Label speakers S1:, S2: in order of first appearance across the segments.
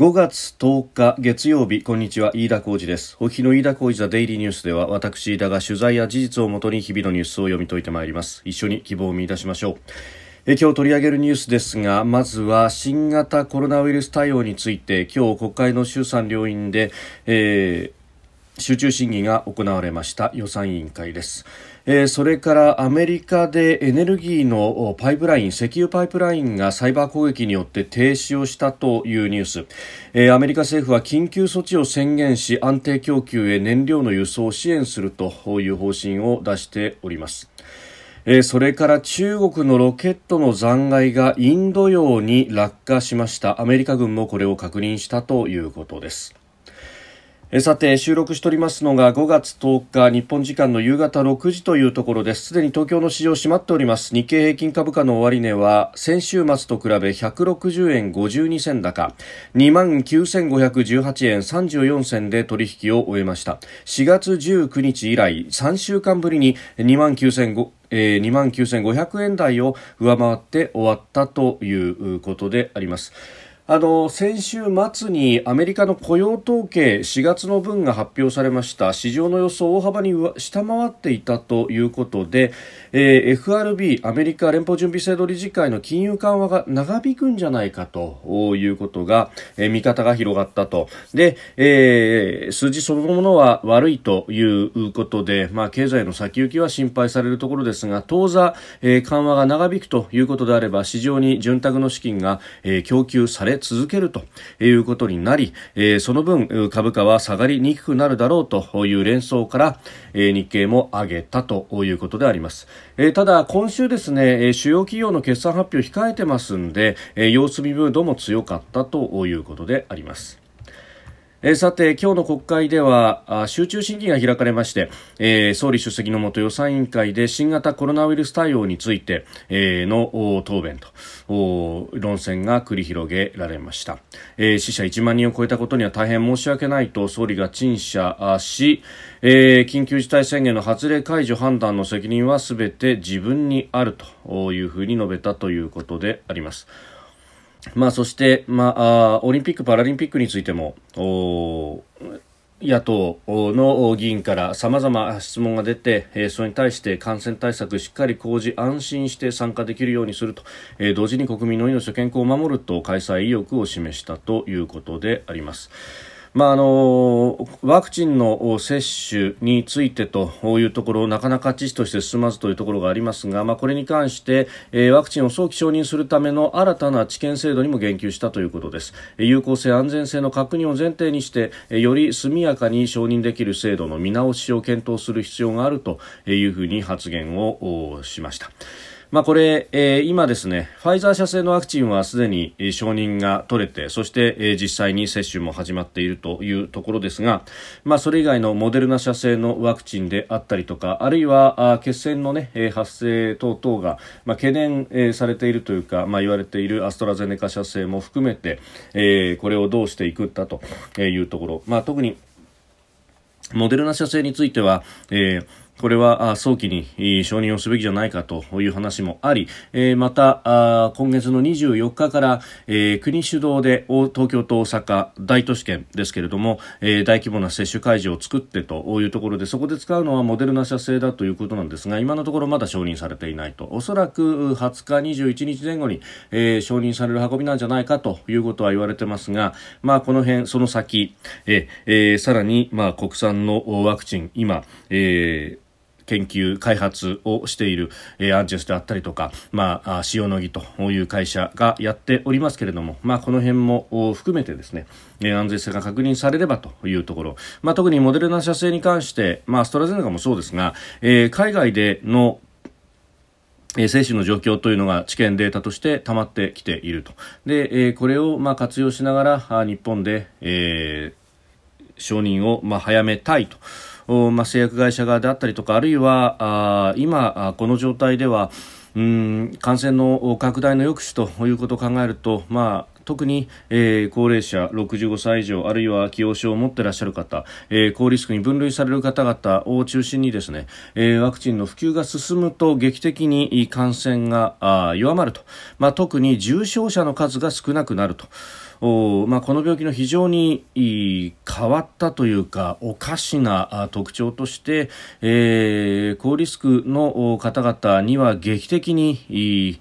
S1: 5月10日月曜日こんにちは飯田浩二です。お日の飯田浩二ザデイリーニュースでは私飯田が取材や事実をもとに日々のニュースを読み解いてまいります。一緒に希望を見出しましょう。え今日取り上げるニュースですがまずは新型コロナウイルス対応について今日国会の衆参両院で、えー、集中審議が行われました予算委員会です。え、それからアメリカでエネルギーのパイプライン石油パイプラインがサイバー攻撃によって停止をしたというニュース、え、アメリカ政府は緊急措置を宣言し安定供給へ燃料の輸送を支援するという方針を出しております。えそれから中国のロケットの残骸がインド洋に落下しました。アメリカ軍もこれを確認したということです。さて収録しておりますのが5月10日日本時間の夕方6時というところです。すでに東京の市場閉まっております。日経平均株価の終値は先週末と比べ160円52銭高。2万9518円34銭で取引を終えました。4月19日以来3週間ぶりに2万9500えー、2万9500円台を上回って終わったということであります。あの先週末にアメリカの雇用統計4月の分が発表されました。市場の予想を大幅に下回っていたということで、えー、FRB アメリカ連邦準備制度理事会の金融緩和が長引くんじゃないかということが、えー、見方が広がったと。で、えー、数字そのものは悪いということで、まあ、経済の先行きは心配されるところですが当座、えー、緩和が長引くということであれば市場に潤沢の資金が、えー、供給され続けるということになり、えー、その分株価は下がりにくくなるだろうという連想から、えー、日経も上げたということであります、えー、ただ今週ですね主要企業の決算発表控えてますんで、えー、様子見ムードも強かったということであります。え、さて、今日の国会では集中審議が開かれまして、えー、総理出席のもと予算委員会で新型コロナウイルス対応について、えー、の答弁と論戦が繰り広げられました、えー、死者1万人を超えたことには大変申し訳ないと総理が陳謝し、え、緊急事態宣言の発令解除判断の責任はすべて自分にあるというふうに述べたということであります。まあ、そして、まあ、オリンピック・パラリンピックについても野党の議員から様々質問が出て、それに対して感染対策しっかり講じ安心して参加できるようにすると、同時に国民の命と健康を守ると開催意欲を示したということであります。まあ、あのワクチンの接種についてというところなかなか知事として進まずというところがありますが、まあ、これに関して、えー、ワクチンを早期承認するための新たな治験制度にも言及したということです有効性安全性の確認を前提にしてより速やかに承認できる制度の見直しを検討する必要があるというふうに発言をしました。まあ、これ、えー、今ですね、ファイザー社製のワクチンはすでに承認が取れて、そして、えー、実際に接種も始まっているというところですが、まあ、それ以外のモデルナ社製のワクチンであったりとか、あるいはあ血栓のね、発生等々が、まあ、懸念、えー、されているというか、まあ、言われているアストラゼネカ社製も含めて、えー、これをどうしていくかというところ、まあ、特にモデルナ社製については、えーこれは早期に承認をすべきじゃないかという話もあり、また今月の24日から、国主導で東京と大阪大都市圏ですけれども、大規模な接種会場を作ってというところでそこで使うのはモデルナ社製だということなんですが今のところまだ承認されていないと。おそらく20日、21日前後に、承認される運びなんじゃないかということは言われてますが、まあ、この辺その先、さらに、まあ、国産のワクチン今、えー研究開発をしている、えー、アンチェスであったりとか、まあ、塩野義という会社がやっておりますけれども、まあ、この辺も含めてですね、安全性が確認されればというところ、まあ、特にモデルナ社製に関して、まあ、ストラゼネカもそうですが、えー、海外でのえ精子の状況というのが知見データとして溜まってきていると。で、えこれをまあ活用しながら日本で、えー、承認をまあ早めたいと。まあ、製薬会社側であったりとかあるいはあ今この状態ではうん感染の拡大の抑止ということを考えると、まあ、特に、えー、高齢者65歳以上あるいは既往症を持っていらっしゃる方、えー、高リスクに分類される方々を中心にですね、えー、ワクチンの普及が進むと劇的に感染が弱まると、まあ、特に重症者の数が少なくなると。まあ、この病気の非常に変わったというかおかしな特徴として、えー、高リスクの方々には劇的に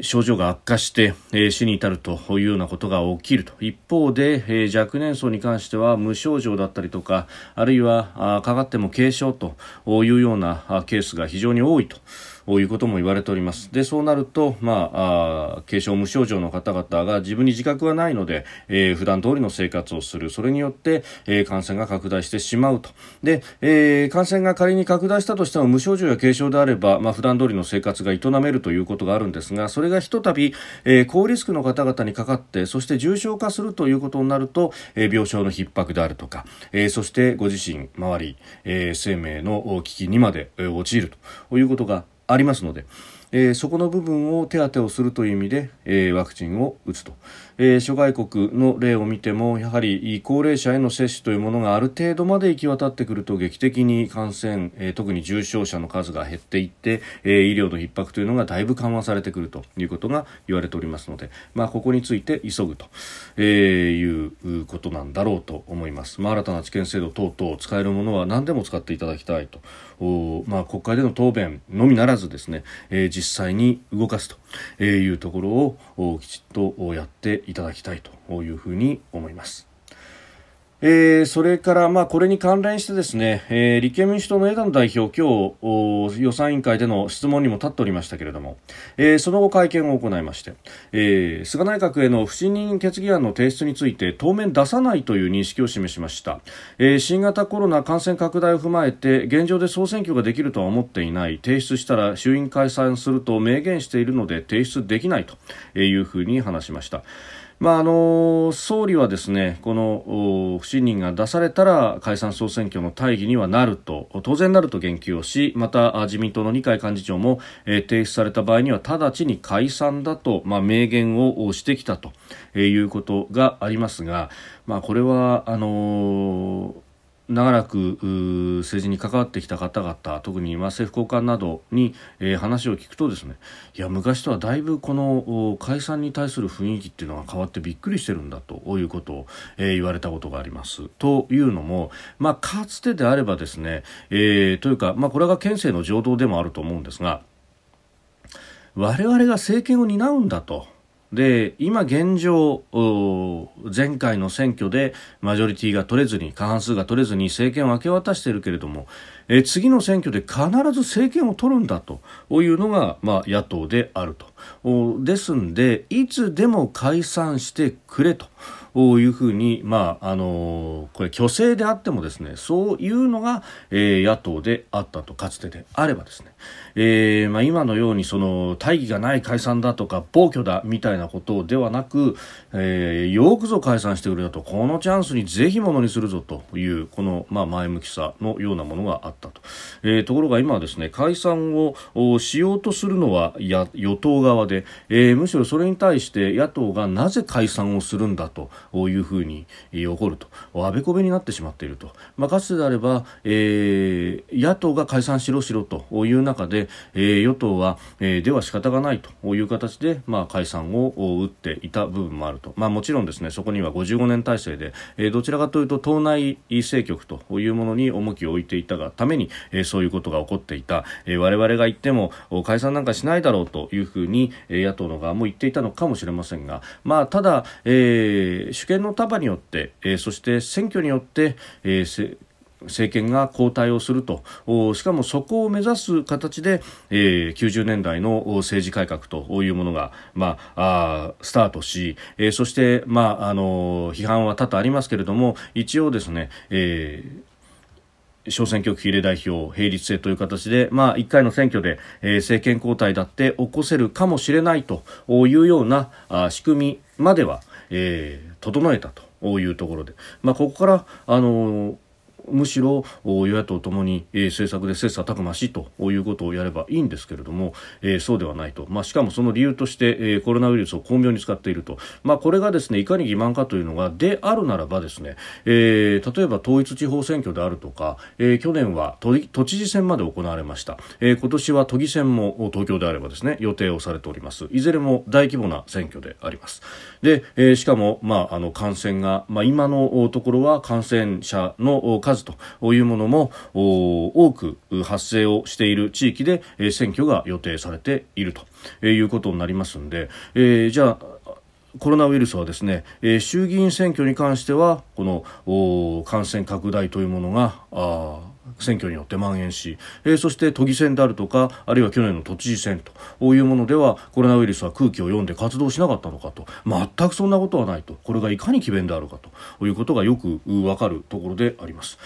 S1: 症状が悪化して、えー、死に至るというようなことが起きると一方で、えー、若年層に関しては無症状だったりとかあるいはあかかっても軽症というようなケースが非常に多いと。ういうことも言われております。でそうなると、まあ、あ軽症無症状の方々が自分に自覚はないので、えー、普段通りの生活をする。それによって、えー、感染が拡大してしまうと。で、えー、感染が仮に拡大したとしても無症状や軽症であれば、まあ、普段通りの生活が営めるということがあるんですがそれがひとたび、えー、高リスクの方々にかかってそして重症化するということになると、えー、病床の逼迫であるとか、えー、そしてご自身周り、えー、生命の危機にまで、陥るということがありますので、えー、そこの部分を手当てをするという意味で、えー、ワクチンを打つと。えー、諸外国の例を見てもやはり高齢者への接種というものがある程度まで行き渡ってくると劇的に感染、えー、特に重症者の数が減っていって、えー、医療の逼迫というのがだいぶ緩和されてくるということが言われておりますので、まあ、ここについて急ぐと、えー、いうことなんだろうと思います、まあ、新たな治験制度等々使えるものは何でも使っていただきたいと。お、まあ、国会での答弁のみならずですね、えー、実際に動かすというところをきちっとやっていただきたいというふうに思います。えー、それから、まあ、これに関連してですね、えー、立憲民主党の枝野代表、今日予算委員会での質問にも立っておりましたけれども、えー、その後会見を行いまして、えー、菅内閣への不信任決議案の提出について当面出さないという認識を示しました、えー、新型コロナ感染拡大を踏まえて現状で総選挙ができるとは思っていない提出したら衆院解散すると明言しているので提出できないというふうに話しました。まあ、あの総理はですねこの不信任が出されたら解散総選挙の大義にはなると当然なると言及をしまた自民党の二階幹事長も、えー、提出された場合には直ちに解散だと、まあ、明言をしてきたということがありますが、まあ、これはあの長らく政治に関わってきた方々特に政府高官などに、えー、話を聞くとですねいや昔とはだいぶこの解散に対する雰囲気っていうのが変わってびっくりしてるんだということを、えー、言われたことがあります。というのも、まあ、かつてであればですね、えー、というか、まあ、これが県政の情動でもあると思うんですが我々が政権を担うんだと。で今現状前回の選挙でマジョリティが取れずに過半数が取れずに政権を明け渡しているけれどもえ次の選挙で必ず政権を取るんだというのが、まあ、野党であるとですんでいつでも解散してくれと。いうふうに、まあ、あのこれ虚勢であってもですねそういうのが、えー、野党であったとかつてであればですね、えーまあ、今のようにその大義がない解散だとか暴挙だみたいなことではなく、えー、よくぞ解散してくれたと。このチャンスにぜひものにするぞというこの、まあ、前向きさのようなものがあったと、えー、ところが今はですね解散をしようとするのはや与党側で、えー、むしろそれに対して野党がなぜ解散をするんだと。いうふうに起こると。あべこべになってしまっていると、まあ、かつてであれば、えー、野党が解散しろしろという中で、えー、与党は、えー、では仕方がないという形で、まあ、解散を打っていた部分もあると、まあ、もちろんですねそこには55年体制で、えー、どちらかというと党内政局というものに重きを置いていたがために、えー、そういうことが起こっていた、えー、我々が言っても解散なんかしないだろうというふうに、えー、野党の側も言っていたのかもしれませんが、まあ、ただ、えー、主権の束によって、えー、そして選挙によって、えー政権が交代をすると。しかもそこを目指す形で、えー、90年代の政治改革というものが、まあ、あスタートし、えー、そして、まあ、あの批判は多々ありますけれども一応ですね、えー小選挙区比例代表並立制という形で、まあ、1回の選挙で、えー、政権交代だって起こせるかもしれないというようなあ仕組みまでは、えー、整えたというところで、まあ、ここから、あのむしろ与野党ともに、えー、政策で切磋琢磨しということをやればいいんですけれども、えー、そうではないと、まあ、しかもその理由として、えー、コロナウイルスを巧妙に使っていると、まあ、これがですねいかに欺瞞かというのがであるならばですね、えー、例えば統一地方選挙であるとか、えー、去年は都都知事選まで行われました、えー、今年は都議選も東京であればですね予定をされております。いずれも大規模な選挙であります。で、えー、しかも、まあ、あの感染が、まあ、今のところは感染者の数というものも多く発生をしている地域で、選挙が予定されているということになりますので、えー、じゃあコロナウイルスはですね、えー、衆議院選挙に関してはこの感染拡大というものがあ選挙によって蔓延し、えー、そして都議選であるとかあるいは去年の都知事選というものではコロナウイルスは空気を読んで活動しなかったのかと全くそんなことはないとこれがいかに詭弁であるかということがよくわかるところであります。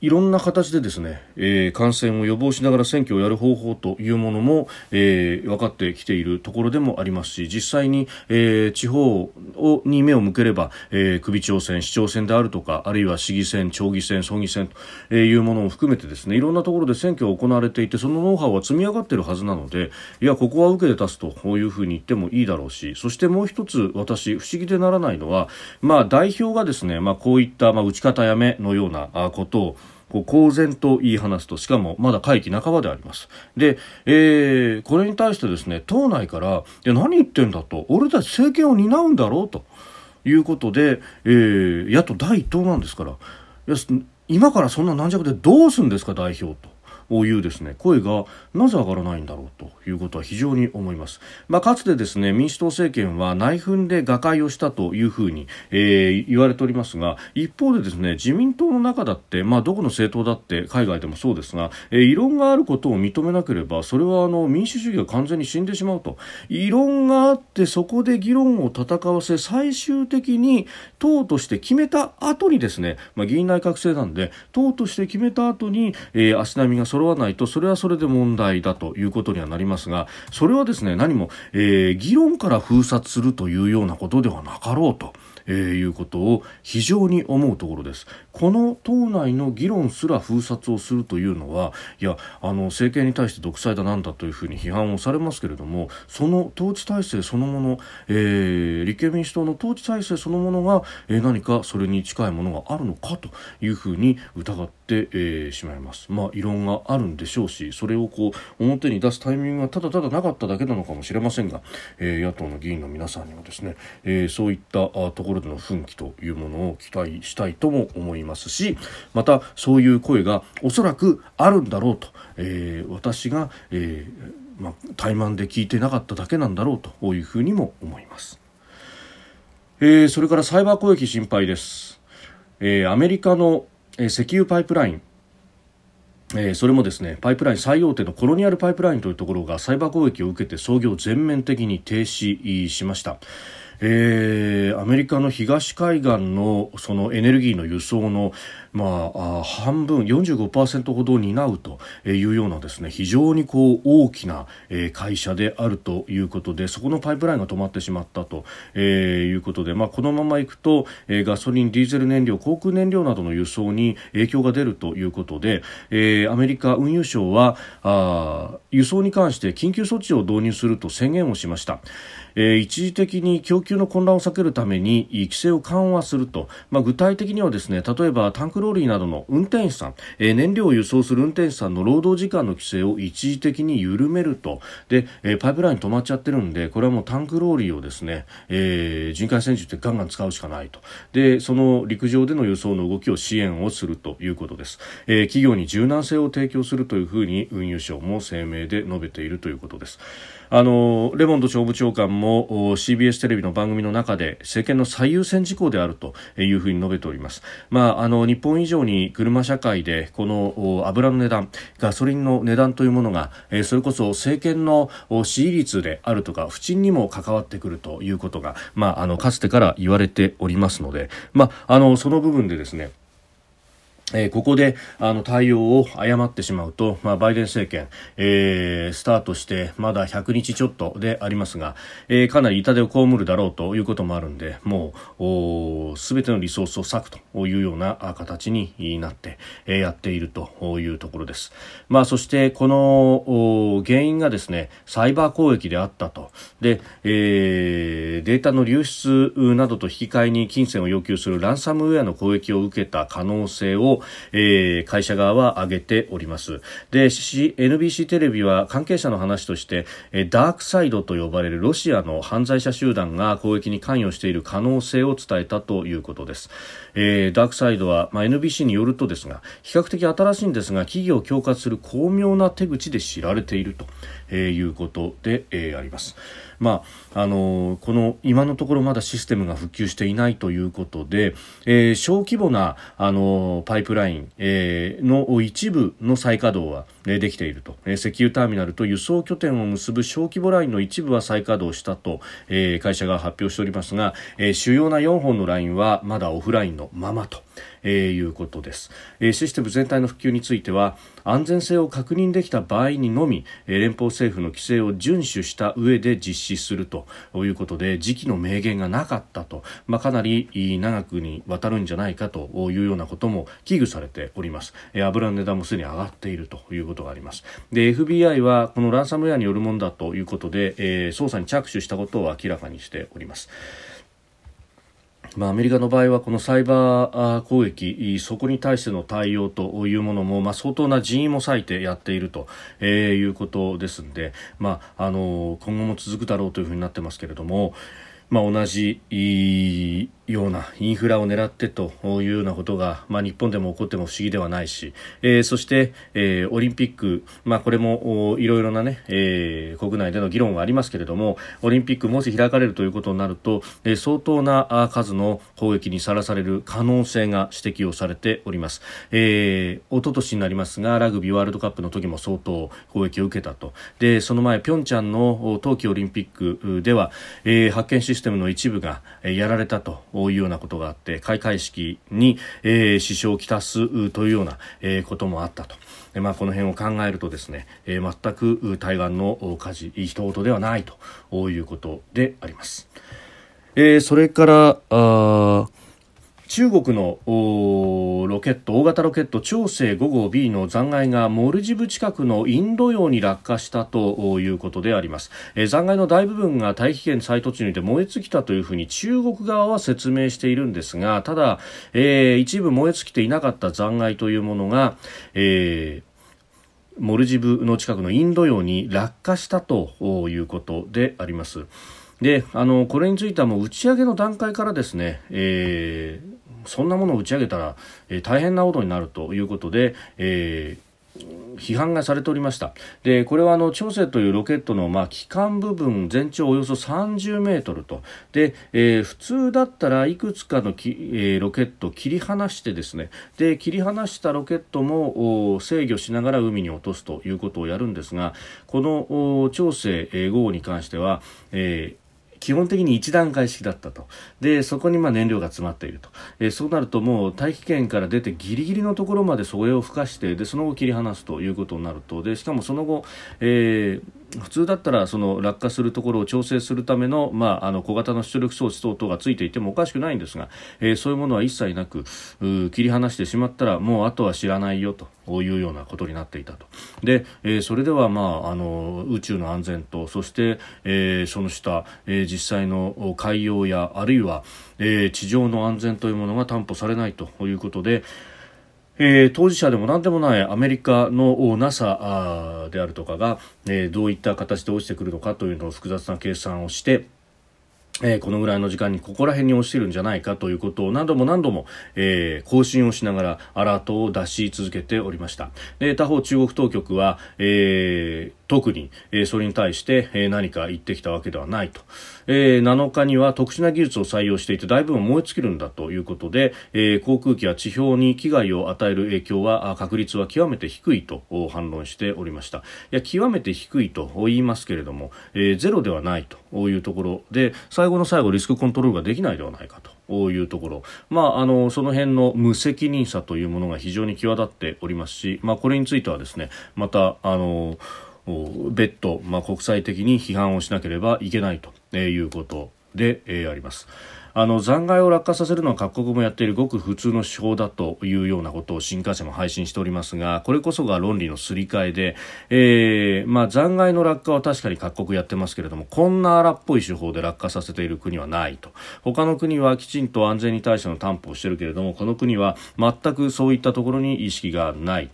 S1: いろんな形でですね、えー、感染を予防しながら選挙をやる方法というものも、えー、分かってきているところでもありますし実際に、えー、地方をに目を向ければ、え、首長選、市長選であるとかあるいは市議選、町議選、村議選というものも含めてですねいろんなところで選挙が行われていてそのノウハウは積み上がっているはずなのでいやここは受けて立つというふうに言ってもいいだろうしそしてもう一つ私不思議でならないのは、まあ、代表がですね、まあ、こういった、まあ、打ち方やめのようなことをこう公然と言い放すと、しかもまだ会期半ばであります。で、えー、これに対してですね、党内から、いや、何言ってんだと、俺たち政権を担うんだろうということで、えー、野党第一党なんですから、いや今からそんな軟弱でどうするんですか、代表と。いうですね。声がなぜ上がらないんだろうということは非常に思います、まあ、かつてですね民主党政権は内紛で瓦解をしたというふうに、えー、言われておりますが一方でですね自民党の中だって、まあ、どこの政党だって海外でもそうですが、えー、異論があることを認めなければそれはあの民主主義が完全に死んでしまうと。異論があってそこで議論を戦わせ最終的に党として決めた後にですね、まあ、議員内閣制なんで党として決めた後に、えー、足並みが揃わないとそれはそれで問題だということにはなりますがそれはですね何も、えー、議論から封殺するというようなことではなかろうと。えー、いうことを非常に思うところですこの党内の議論すら封殺をするというのはいやあの政権に対して独裁だなんだというふうに批判をされますけれどもその統治体制そのもの、えー、立憲民主党の統治体制そのものが、えー、何かそれに近いものがあるのかというふうに疑って、えー、しまいます。まあ異論があるんでしょうしそれをこう表に出すタイミングがただただなかっただけなのかもしれませんが、えー、野党の議員の皆さんにはですね、えー、そういったところでの奮起というものを期待したいとも思いますしまたそういう声がおそらくあるんだろうと、えー、私が、えーまあ、怠慢で聞いてなかっただけなんだろうというふうにも思います、えー、それからサイバー攻撃心配です、えー、アメリカのえ石油パイプラインえー、それもですねパイプライン最大手のコロニアルパイプラインというところがサイバー攻撃を受けて操業全面的に停止しました。えー、アメリカの東海岸のそのエネルギーの輸送の、まあ、半分45%ほど担うというようなですね非常にこう大きな会社であるということでそこのパイプラインが止まってしまったということで、まあ、このままいくとガソリン、ディーゼル燃料航空燃料などの輸送に影響が出るということで、えー、アメリカ運輸省はあ輸送に関して緊急措置を導入すると宣言をしました。えー、一時的に供給の混乱を避けるために規制を緩和すると、まあ、具体的にはですね例えばタンクローリーなどの運転手さん、えー、燃料を輸送する運転手さんの労働時間の規制を一時的に緩めると。で、えー、パイプライン止まっちゃってるんでこれはもうタンクローリーをですね、えー、人海戦術でガンガン使うしかないと。でその陸上での輸送の動きを支援をするということです、えー、企業に柔軟性を提供するというふうに運輸省も声明で述べているということです。あのレモンド商務長官も CBS テレビの番組の中で政権の最優先事項であるというふうに述べております、まあ、あの日本以上に車社会でこの油の値段ガソリンの値段というものが、それこそ政権の支持率であるとか不沈にも関わってくるということが、まあ、あのかつてから言われておりますので、まあ、あのその部分でですねえー、ここであの対応を誤ってしまうと、まあ、バイデン政権、えー、スタートしてまだ100日ちょっとでありますが、えー、かなり痛手を被るだろうということもあるんでもうすべてのリソースを割くというような形になって、えー、やっているというところです、まあ、そしてこの原因がですねサイバー攻撃であったと。で、えー、データの流出などと引き換えに金銭を要求するランサムウェアの攻撃を受けた可能性をえー、会社側は挙げております。で NBC テレビは関係者の話として、えー、ダークサイドと呼ばれるロシアの犯罪者集団が攻撃に関与している可能性を伝えたということです、えー、ダークサイドは、まあ、NBC によるとですが比較的新しいんですが企業を恐喝する巧妙な手口で知られていると、えー、いうことで、えー、あります。まああのこの今のところまだシステムが復旧していないということで、えー、小規模なあのパイプライン、えー、の一部の再稼働は、できていると、えー、石油ターミナルと輸送拠点を結ぶ小規模ラインの一部は再稼働したと、えー、会社が発表しておりますが、えー、主要な4本のラインはまだオフラインのままと。えー、いうことです、えー、システム全体の普及については安全性を確認できた場合にのみ、えー、連邦政府の規制を遵守した上で実施するということで時期の明言がなかったと、まあ、かなり長くにわたるんじゃないかというようなことも危惧されております、えー、油の値段もすでに上がっているということがあります。で FBI はこのランサムウェアによるものだということで、えー、捜査に着手したことを明らかにしております。まあ、アメリカの場合はこのサイバー攻撃そこに対しての対応というものも、まあ、相当な人員も割いてやっていると、えー、いうことですので、まあ、あの今後も続くだろうというふうになってますけれども、まあ、同じようなインフラを狙ってというようなことが、まあ、日本でも起こっても不思議ではないし、えー、そして、えー、オリンピック、まあ、これもいろいろなね、えー、国内での議論がありますけれどもオリンピックもし開かれるということになると、えー、相当な数の攻撃にさらされる可能性が指摘をされております、えー、一昨年になりますがラグビーワールドカップの時も相当攻撃を受けたと。でその前ピョンチャンの冬季オリンピックでは、えー、発見システムの一部がやられたと。いうようなことがあって開会式に、えー、支障をきたすというような、えー、こともあったと。まあ、この辺を考えるとですね、えー、全く対岸の火事、人事ではないということであります。えー、それから、あ中国のロケット大型ロケット長征5号 B の残骸がモルジブ近くのインド洋に落下したということであります、えー、残骸の大部分が大気圏再突入で燃え尽きたというふうに中国側は説明しているんですがただ、えー、一部燃え尽きていなかった残骸というものが、えーモルジブの近くのインド洋に落下したということであります。であのこれについてはもう打ち上げの段階からですね、えー、そんなものを打ち上げたら、えー、大変なことになるということで、えー批判がされておりました。でこれはあの長征というロケットのまあ機関部分全長およそ30メートルと。で、えー、普通だったらいくつかのき、えー、ロケットを切り離してですね。で切り離したロケットも制御しながら海に落とすということをやるんですがこの長征5号に関しては、えー基本的に1段階式だったと。で、そこにまあ燃料が詰まっていると。えー、そうなるともう大気圏から出てギリギリのところまでそれを吹かして、で、その後切り離すということになると、で、しかもその後、えー普通だったらその落下するところを調整するための,、まあ、あの小型の出力装置等々がついていてもおかしくないんですが、えー、そういうものは一切なく切り離してしまったらもうあとは知らないよというようなことになっていたと。で、えー、それでは、まあ、あの宇宙の安全とそして、えー、その下、えー、実際の海洋やあるいは、えー、地上の安全というものが担保されないということで、えー、当事者でも何でもないアメリカの NASA であるとかが、えー、どういった形で落ちてくるのかというのを複雑な計算をして、えー、このぐらいの時間にここら辺に落ちてるんじゃないかということを何度も何度も、えー、更新をしながらアラートを出し続けておりました。で他方中国当局は、えー、特に、えー、それに対して、えー、何か言ってきたわけではないと。えー、7日には特殊な技術を採用していて大部分燃え尽きるんだということで、えー、航空機や地表に危害を与える影響は確率は極めて低いと反論しておりました。いや極めて低いと言いますけれども、えー、ゼロではないというところで最後の最後リスクコントロールができないではないかというところ、まあ、あのその辺の無責任さというものが非常に際立っておりますし、まあ、これについてはですねまたあの別途、まあ、国際的に批判をしなければいけないということで、えー、あります。あの残骸を落下させるのは各国もやっているごく普通の手法だというようなことを新華社も配信しておりますがこれこそが論理のすり替えで、えーまあ、残骸の落下は確かに各国やってますけれどもこんな荒っぽい手法で落下させている国はないと他の国はきちんと安全に対しての担保をしているけれどもこの国は全くそういったところに意識がない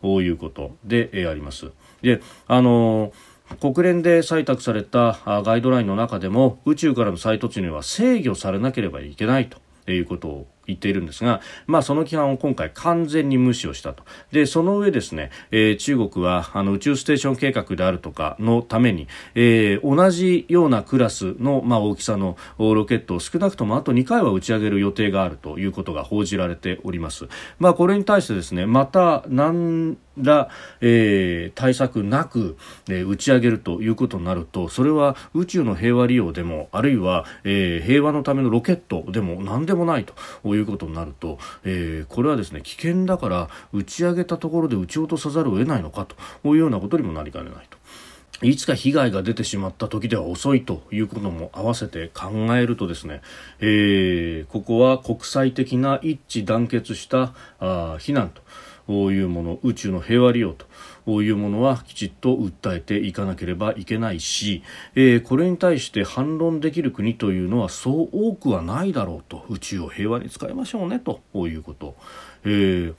S1: ということで、えー、あります。であの国連で採択されたガイドラインの中でも宇宙からの再突入は制御されなければいけないということを言っているんですが、まあ、その規範を今回完全に無視をしたと。で、その上ですね、えー、中国はあの宇宙ステーション計画であるとかのために、えー、同じようなクラスの、まあ、大きさのロケットを少なくともあと2回は打ち上げる予定があるということが報じられております。まあ、これに対してですね、また何ら、えー、対策なく、えー、打ち上げるということになるとそれは宇宙の平和利用でもあるいは、えー、平和のためのロケットでも何でもないということになると、え、これはですね危険だから打ち上げたところで撃ち落とさざるを得ないのかというようなことにもなりかねないと。いつか被害が出てしまった時では遅いということも合わせて考えるとですね、えー、ここは国際的な一致団結したあ非難というもの宇宙の平和利用というものはきちっと訴えていかなければいけないし、えー、これに対して反論できる国というのはそう多くはないだろうと宇宙を平和に使いましょうねということ。えー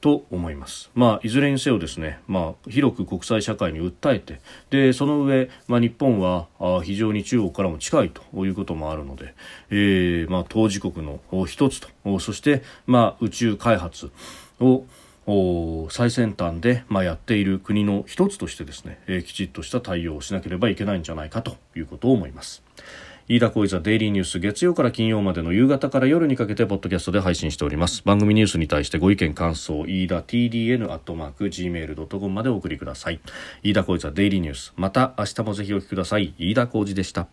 S1: と思います。まあ、いずれにせよですね、まあ、広く国際社会に訴えて、で、その上、まあ、日本はあ非常に中国からも近いということもあるので、えー、まあ、当事国の一つと、そして、まあ、宇宙開発を、最先端で、まあ、やっている国の一つとしてですね、えー、きちっとした対応をしなければいけないんじゃないかということを思います。飯田浩司ザデイリーニュース月曜から金曜までの夕方から夜にかけてポッドキャストで配信しております。番組ニュースに対してご意見感想飯田 TDN アットマーク Gmail.com までお送りください。飯田浩司ザデイリーニュース。また明日もぜひお聞きください。飯田浩司でした。